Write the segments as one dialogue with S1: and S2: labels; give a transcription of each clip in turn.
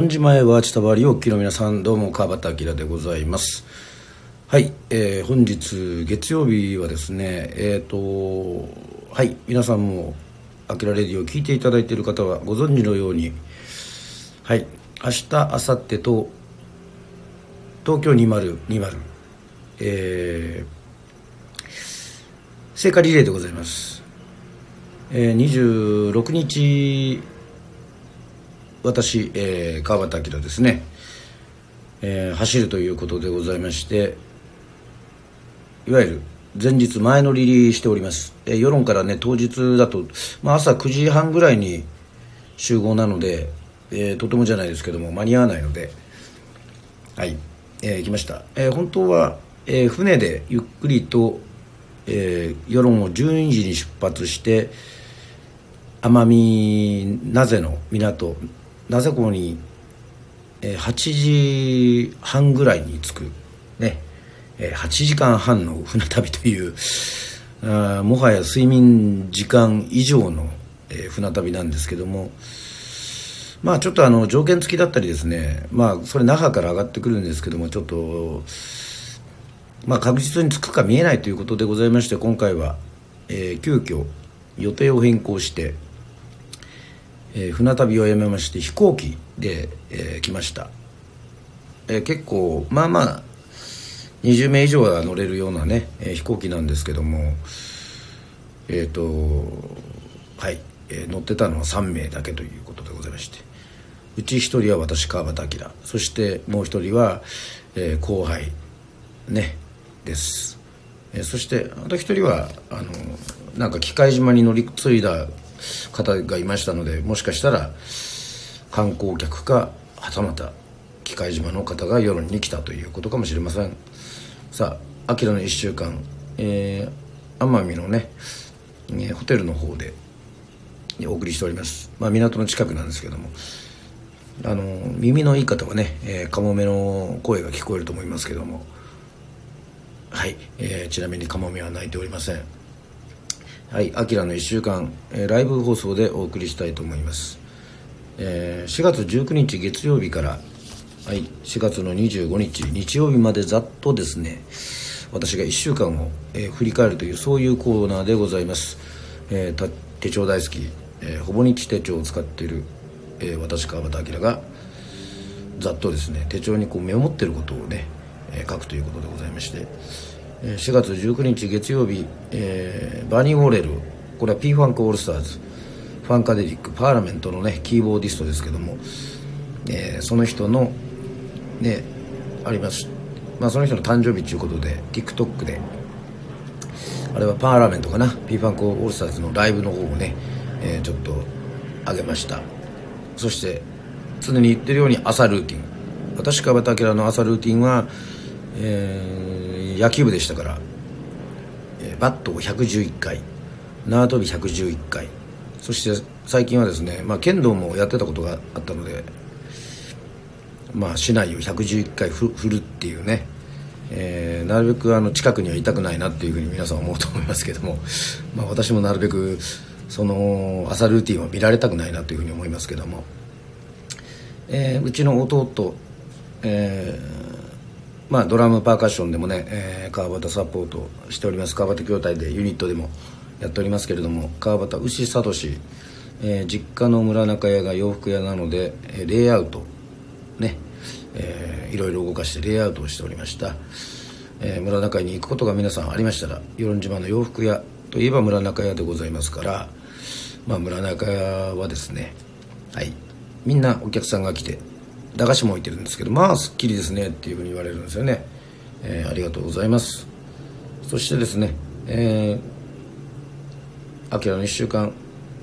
S1: 3時前は千田原お聞きの皆さんどうも川端明でございます。はい、えー、本日月曜日はですねえっ、ー、とはい皆さんも「あきらレディ」を聞いていただいている方はご存知のようにはい明日明後日と東京2020えー、聖火リレーでございます、えー、26日私、えー、川端明ですね、えー、走るということでございましていわゆる前日前乗りしております、えー、世論からね当日だと、まあ、朝9時半ぐらいに集合なので、えー、とてもじゃないですけども間に合わないのではい、えー、行きました、えー、本当は、えー、船でゆっくりと、えー、世論を12時に出発して奄美名瀬の港なぜこに、えー、8時半ぐらいに着くね、えー、8時間半の船旅という あもはや睡眠時間以上の、えー、船旅なんですけどもまあちょっとあの条件付きだったりですねまあそれ那覇から上がってくるんですけどもちょっとまあ確実に着くか見えないということでございまして今回は、えー、急遽予定を変更してえー、船旅をやめまして飛行機で、えー、来ました、えー、結構まあまあ20名以上は乗れるようなね、えー、飛行機なんですけどもえっ、ー、とはい、えー、乗ってたのは3名だけということでございましてうち1人は私川端明そしてもう1人は、えー、後輩ねです、えー、そしてあと1人はあのなんか機械島に乗り継いだ方がいましたのでもしかしたら観光客かはたまた機械島の方が夜に来たということかもしれません。さあ秋の1週間、えー、奄美のね、えホテルの方でお送りしております、まあ、港の近くなんですけどもあの耳のいい方はね、えー、カモメの声が聞こえると思いますけども。はい、えー、ちなみにカモメは鳴いておりません。はい、アキラの1週間、えー、ライブ放送でお送りしたいと思います。えー、4月19日月曜日から、はい、4月の25日日曜日までざっとですね、私が1週間を、えー、振り返るというそういうコーナーでございます。えー、手帳大好き、えー、ほぼ日手帳を使っている、え、私川端明がざっとですね手帳にこうメモってることをね、え、書くということでございまして4月19日月曜日、えー、バニー・ウォレルこれは P ファンクオールスターズファンカデリックパーラメントのねキーボーディストですけども、えー、その人のねあります。まあその人の誕生日ということで TikTok であれはパーラメントかな P ファンクオールスターズのライブの方をね、えー、ちょっと上げました。そして常に言ってるように朝ルーティン。私川端明の朝ルーティンは、えー野球部でしたから、えー、バットを111回縄跳び111回そして最近はですね、まあ、剣道もやってたことがあったので、まあ、竹刀を111回振るっていうね、えー、なるべくあの近くにはいたくないなっていうふうに皆さん思うと思いますけども、まあ、私もなるべくその朝ルーティンを見られたくないなというふうに思いますけども、えー、うちの弟、えーまあ、ドラムパーカッションでもね、えー、川端サポートしております。川端筐体でユニットでもやっておりますけれども川端牛聡、えー、実家の村中屋が洋服屋なので、えー、レイアウトね、えー、いろいろ動かしてレイアウトをしておりました、えー、村中屋に行くことが皆さんありましたら与論島の洋服屋といえば村中屋でございますから、まあ、村中屋はですねはいみんなお客さんが来て駄菓子も置いてるんですけどまあすっきりですねっていうふうに言われるんですよね、えー、ありがとうございます。そしてですねえー、アキラの1週間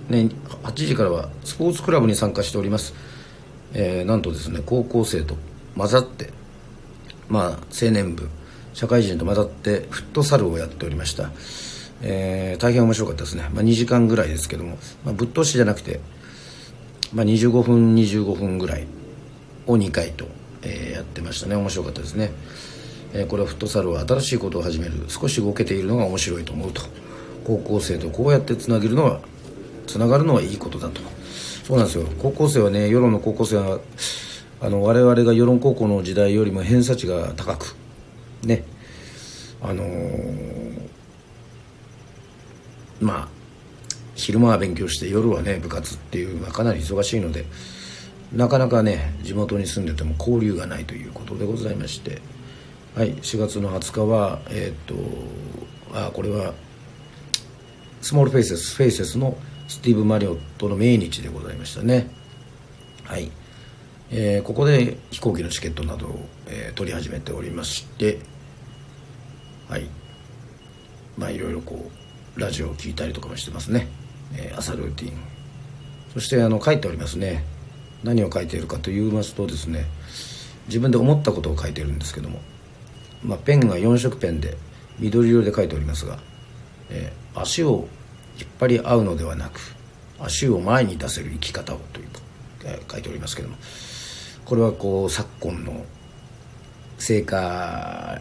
S1: ね8時からはスポーツクラブに参加しております、えー、なんとですね高校生と混ざってまあ青年部社会人と混ざってフットサルをやっておりました、えー、大変面白かったですね、まあ、2時間ぐらいですけども、まあ、ぶっ通しじゃなくて、まあ、25分25分ぐらいを2回と、えー、やってましたね。面白かったですね、えー、これはフットサルは新しいことを始める。少し動けているのが面白いと思うと。高校生とこうやってつなげるのはつながるのはいいことだと。そうなんですよ。高校生はね世論の高校生はあの我々が世論高校の時代よりも偏差値が高くね。あのー、まあ昼間は勉強して夜はね部活っていう、まあ、かなり忙しいのでなかなかね地元に住んでても交流がないということでございまして。はい4月の20日はえっ、とあこれはスモールフェイセスフェイセスのスティーブ・マリオットの命日でございましたね。はい、えー、ここで飛行機のチケットなどを、えー、取り始めておりまして。はい。まあいろいろこうラジオを聞いたりとかもしてますね、えー、朝ルーティン。そしてあの書いておりますね。何を書いているかと言いますとですね自分で思ったことを書いているんですけども、まあ、ペンが4色ペンで緑色で書いておりますが、えー、足を引っ張り合うのではなく足を前に出せる生き方をという、えー、書いておりますけどもこれはこう昨今の聖火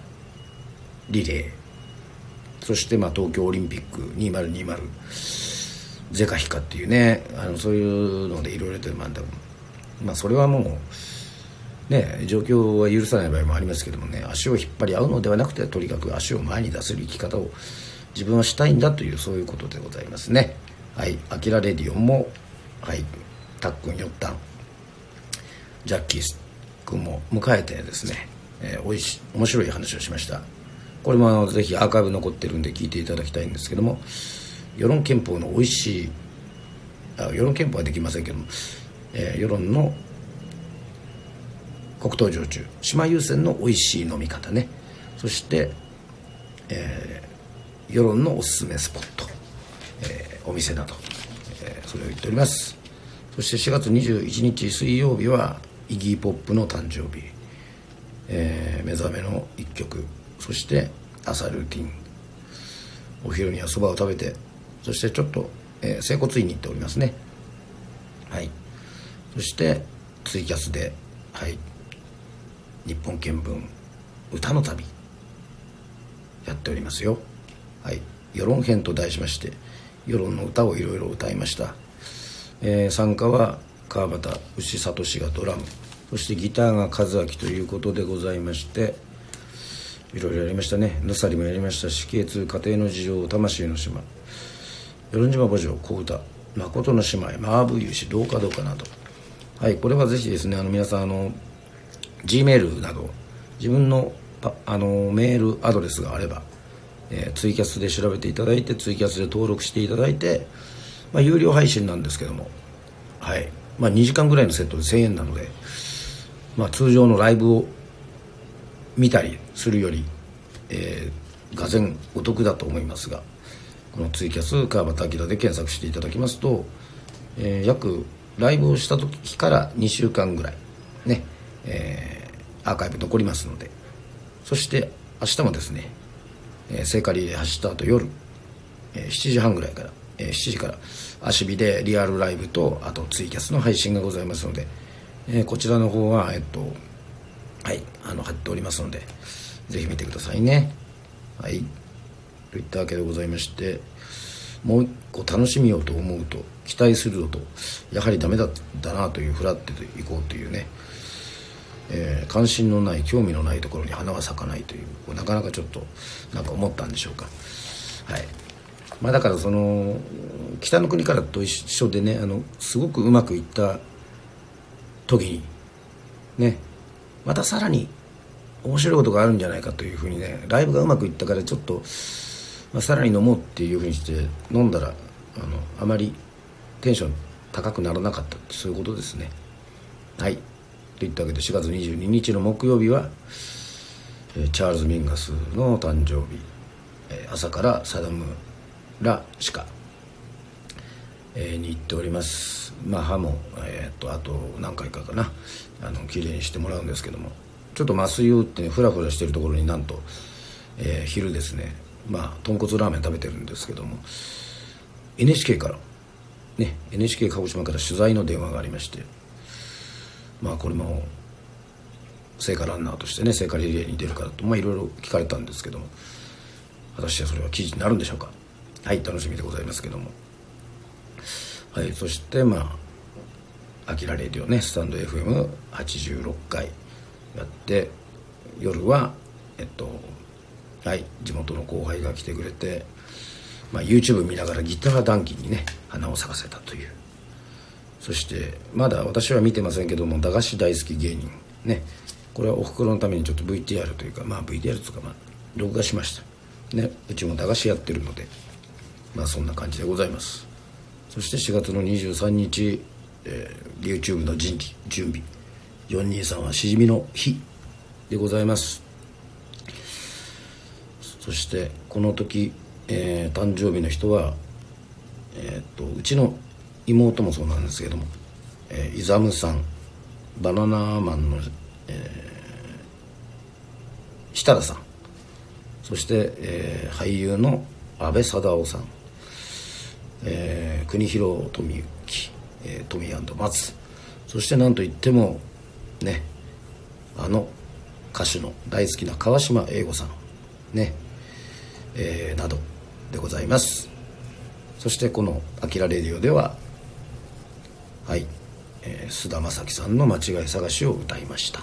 S1: リレーそしてまあ東京オリンピック2020ゼカヒカっていうねあのそういうのでいろいろとまあまあそれはもうね状況は許さない場合もありますけどもね足を引っ張り合うのではなくてとにかく足を前に出せる生き方を自分はしたいんだというそういうことでございますね。はい「アキラレディオン」もはい。たっくんよったん。ジャッキー君も迎えてですね、えー、おいし面白い話をしました。これもあのぜひアーカイブ残ってるんで聞いていただきたいんですけども世論憲法の美味しいあ世論憲法はできませんけどもえー、世論の黒糖焼酎島優先の美味しい飲み方ね。そして、えー、世論のおすすめスポット、えー、お店など、えー、それを言っております。そして4月21日水曜日はイギー・ポップの誕生日、えー、目覚めの一曲。そして朝ルーティン。お昼にはそばを食べてそしてちょっと、えー、整骨院に行っておりますね。そしてツイキャスではい日本見聞歌の旅やっておりますよ。はい世論編と題しまして世論の歌をいろいろ歌いました、えー、参加は川端牛聡がドラムそしてギターが和明ということでございましていろいろやりましたね。ぬさりもやりましたし K2 家庭の事情魂の島与論島墓場小唄誠の姉妹マーブ有志どうかどうかなどはいこれはぜひですねあの皆さんあの G メールなど自分のあのメールアドレスがあれば、えー、ツイキャスで調べていただいてツイキャスで登録していただいて、まあ、有料配信なんですけどもはい、まあ、2時間ぐらいのセットで1000円なので、まあ、通常のライブを見たりするより、えー、がぜお得だと思いますがこのツイキャス川端明で検索していただきますと、えー、約ライブをした時から2週間ぐらいね、えー、アーカイブ残りますのでそして明日もですね、えー、聖火リレー走った後夜、えー、7時半ぐらいから、えー、7時から足火でリアルライブとあとツイキャスの配信がございますので、えー、こちらの方はえっとはいあの貼っておりますのでぜひ見てくださいね。はい。といったわけでございましてもう一個楽しみようと思うと期待するのとやはりダメだったなというフラっていこうというね、えー、関心のない興味のないところに花は咲かないというなかなかちょっとなんか思ったんでしょうか。はい。まあだからその北の国からと一緒でねあのすごくうまくいった時にねまたさらに面白いことがあるんじゃないかというふうにねライブがうまくいったからちょっとまあ、さらに飲もうっていうふうにして飲んだらあのあまりテンション高くならなかったってそういうことですね。はい。といったわけで4月22日の木曜日は、えー、チャールズ・ミンガスの誕生日、えー、朝からサダム・ラ・シカ、えー、に行っております。まあ歯も、えー、っとあと何回かかな。あの綺麗にしてもらうんですけども。ちょっと麻酔を打ってねフラフラしてるところになんと、えー、昼ですね。まあ豚骨ラーメン食べてるんですけども NHK からね NHK 鹿児島から取材の電話がありましてまあこれも聖火ランナーとしてね聖火リレーに出るからとまあいろいろ聞かれたんですけども果たしてそれは記事になるんでしょうか。はい楽しみでございますけども。はいそしてまあアキラレディオねスタンド FM86 回やって夜はえっとはい。地元の後輩が来てくれて、まあ、YouTube 見ながらギター談義にね花を咲かせたという。そしてまだ私は見てませんけども駄菓子大好き芸人。ね。これはおふくろのためにちょっと VTR というかまあ VTR というかまあ録画しました。ね。うちも駄菓子やってるのでまあそんな感じでございます。そして4月の23日、えー、YouTube の人事準備。423はしじみの日でございます。そしてこの時、えー、誕生日の人は、えー、っとうちの妹もそうなんですけども、えー、イザムさんバナナマンの、えー、設楽さんそして、えー、俳優の阿部サダヲさん、えー、国広富之、えー、富松そして何といってもねあの歌手の大好きな川島英吾さんねえー、などでございます。そしてこの「あきらレディオ」でははい、えー、須田将暉さんの「間違い探し」を歌いました、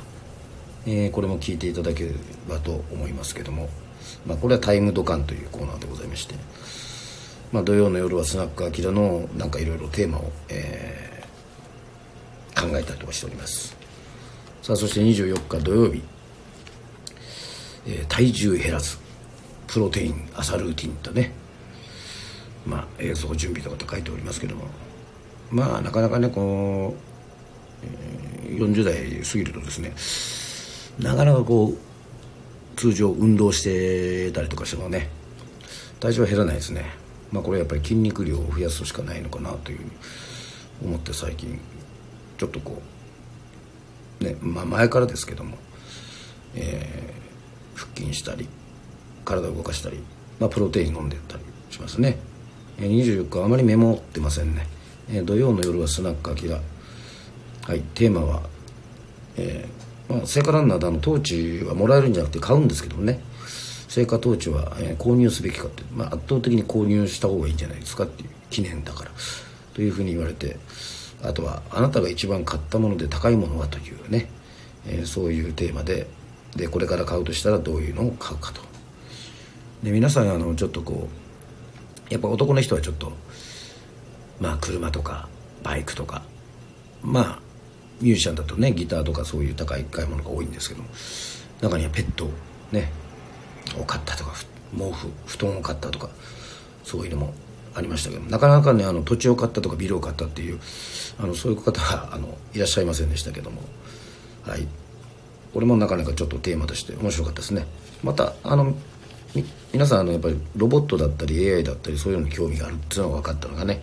S1: えー、これも聞いていただければと思いますけども、まあ、これは「タイムドカン」というコーナーでございまして、まあ、土曜の夜はスナックあきらのなんかいろいろテーマを、えー、考えたりとかしております。さあそして24日土曜日、えー、体重減らず。プロテイン朝ルーティンとね。まあ映像準備とかと書いておりますけども。まあなかなかねこう、えー、40代過ぎるとですねなかなかこう通常運動してたりとかしてもね体重は減らないですね。まあこれやっぱり筋肉量を増やすしかないのかなという思って最近ちょっとこうねまあ前からですけども、えー、腹筋したり体を動かしたり、まあ、プロテイン飲んでたりしますね、24日あまりメモってませんね、土曜の夜はスナックアキラはいテーマは、えー、まあ、聖火ランナーであのトーチはもらえるんじゃなくて買うんですけどね。聖火トーチは、えー、購入すべきかって、まあ、圧倒的に購入した方がいいんじゃないですかっていう記念だからというふうに言われてあとはあなたが一番買ったもので高いものはというね、えー、そういうテーマででこれから買うとしたらどういうのを買うかと。で皆さんあのちょっとこうやっぱ男の人はちょっとまあ車とかバイクとかまあミュージシャンだとねギターとかそういう高い買い物が多いんですけども中にはペットねを買ったとか毛布布団を買ったとかそういうのもありましたけどなかなかねあの土地を買ったとかビルを買ったっていうあのそういう方はあのいらっしゃいませんでしたけどもはい。これもなかなかちょっとテーマとして面白かったですね。またあの皆さんあのやっぱりロボットだったり AI だったりそういうのに興味があるっていうのが分かったのがね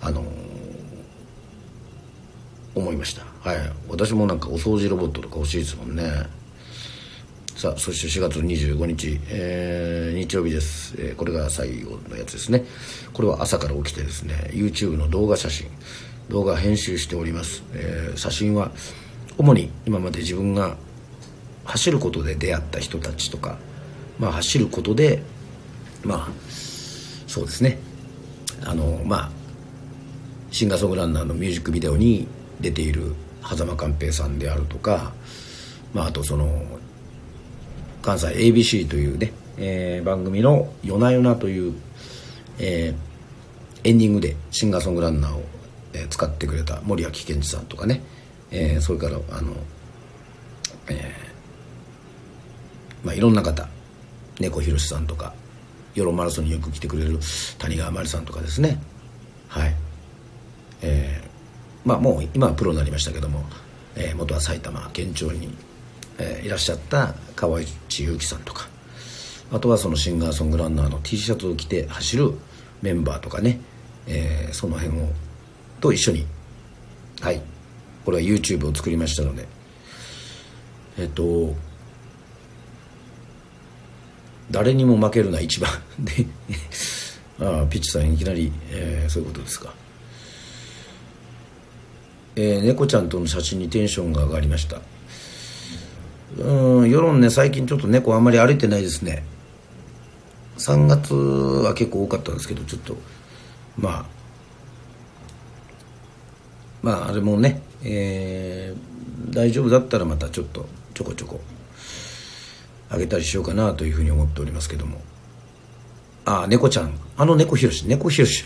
S1: あのー、思いました。はい。私もなんかお掃除ロボットとか欲しいですもんね。さあそして4月25日、えー、日曜日です、えー、これが最後のやつですね。これは朝から起きてですね YouTube の動画写真動画編集しております、えー、写真は主に今まで自分が走ることで出会った人たちとかまあ、走ることでまあそうですね。あのまあシンガーソングランナーのミュージックビデオに出ている狭間寛平さんであるとか、まあ、あとその関西 ABC というね、えー、番組の「夜な夜な」という、えー、エンディングでシンガーソングランナーを、え、使ってくれた森脇健児さんとかね、えー、それからあの、えーまあ、いろんな方猫ひろしさんとかヨロマラソンによく来てくれる谷川真理さんとかですね。はい。えー、まあもう今はプロになりましたけども、えー、元は埼玉県庁に、えー、いらっしゃった川内優樹さんとかあとはそのシンガーソングランナーの T シャツを着て走るメンバーとかね、えー、その辺をと一緒にはい。これは YouTube を作りましたので。えっと誰にも負けるな一番。でああピッチさんいきなり、えー、そういうことですか。えー、猫ちゃんとの写真にテンションが上がりました。うん世論ね最近ちょっと猫あんまり歩いてないですね。3月は結構多かったんですけどちょっとまあまああれもね、えー、大丈夫だったらまたちょっとちょこちょこ。あげたりしようかなというふうに思っておりますけども。ああ猫ちゃん。あの猫ひろし。猫ひろし。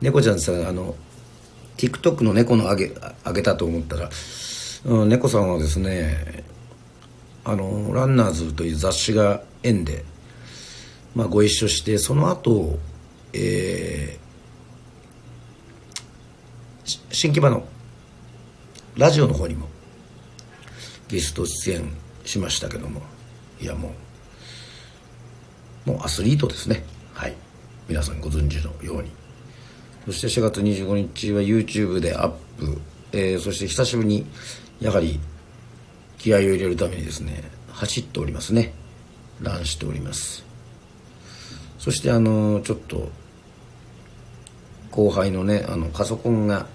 S1: 猫ちゃんさあの TikTok の猫のあげあげたと思ったら、うん、猫さんはですねあのランナーズという雑誌が縁で、まあ、ご一緒してその後、えー、新木場のラジオの方にもゲスト出演しましたけども。いやもうもうアスリートですね。はい。皆さんご存知のように。そして4月25日は YouTube でアップ、えー、そして久しぶりにやはり気合を入れるためにですね走っておりますね。ランしております。そしてあのちょっと後輩のねあのパソコンが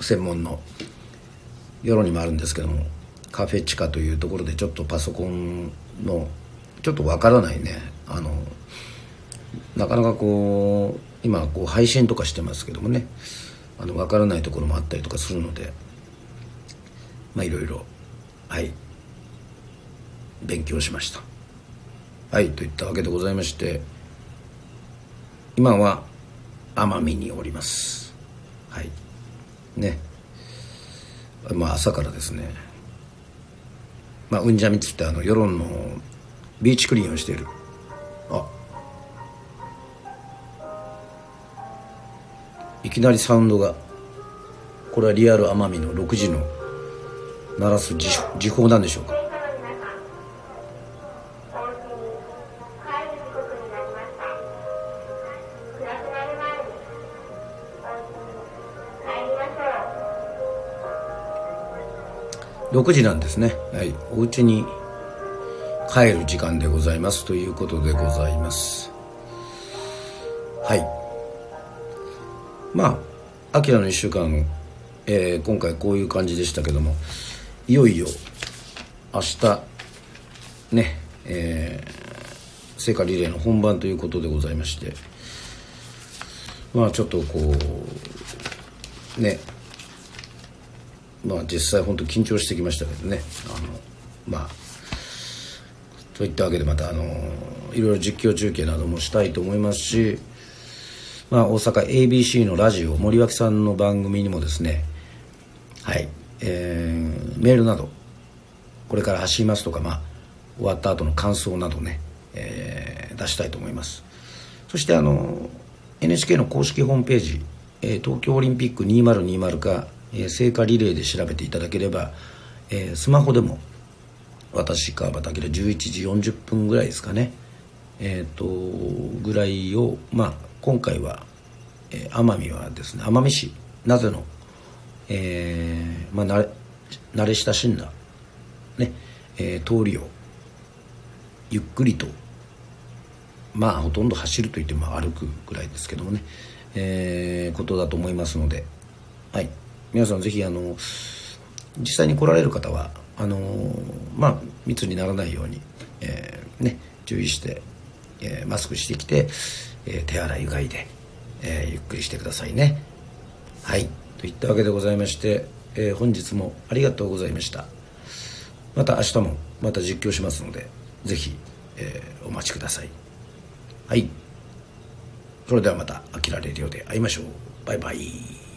S1: 専門の世論にもあるんですけどもカフェチカというところでちょっとパソコンのちょっとわからないね。あのなかなかこう今こう配信とかしてますけどもね。あの分からないところもあったりとかするのでまあいろいろはい。勉強しました。はいといったわけでございまして今は奄美におります。はい。ね。まあ朝からですね。まあうんじゃみつってあの世論のビーチクリーンをしている。あ。いきなりサウンドが。これはリアル奄美の6時の鳴らす時時報なんでしょうか。6時なんですね。はい。お家に帰る時間でございますということでございます。はい。まあアキラの1週間、えー、今回こういう感じでしたけどもいよいよ明日ねえー、聖火リレーの本番ということでございましてまあちょっとこうねまあ実際本当緊張してきましたけどね。あのまあといったわけでまたあのいろいろ実況中継などもしたいと思いますし、まあ、大阪 ABC のラジオ森脇さんの番組にもですねはい、えー、メールなどこれから走りますとか、まあ、終わった後の感想などね、えー、出したいと思います。そしてあの NHK の公式ホームページ、えー、東京オリンピック2020かえー、聖火リレーで調べていただければ、えー、スマホでも私川端明11時40分ぐらいですかねえっ、ー、とぐらいをまあ今回は、えー、奄美はですね奄美市なぜの、えーまあ、慣れ慣れ親しんだ、ねえー、通りをゆっくりとまあほとんど走るといっても歩くぐらいですけどもね、えー、ことだと思いますのではい。皆さんぜひあの実際に来られる方はあのまあ密にならないように、えー、ね、注意して、えー、マスクしてきて、えー、手洗いうがいで、えゆっくりしてくださいね。はい。といったわけでございまして、え本日もありがとうございました。また明日もまた実況しますのでぜひ、えお待ちください。はい。それではまた「あきられるようで会いましょう。バイバイ。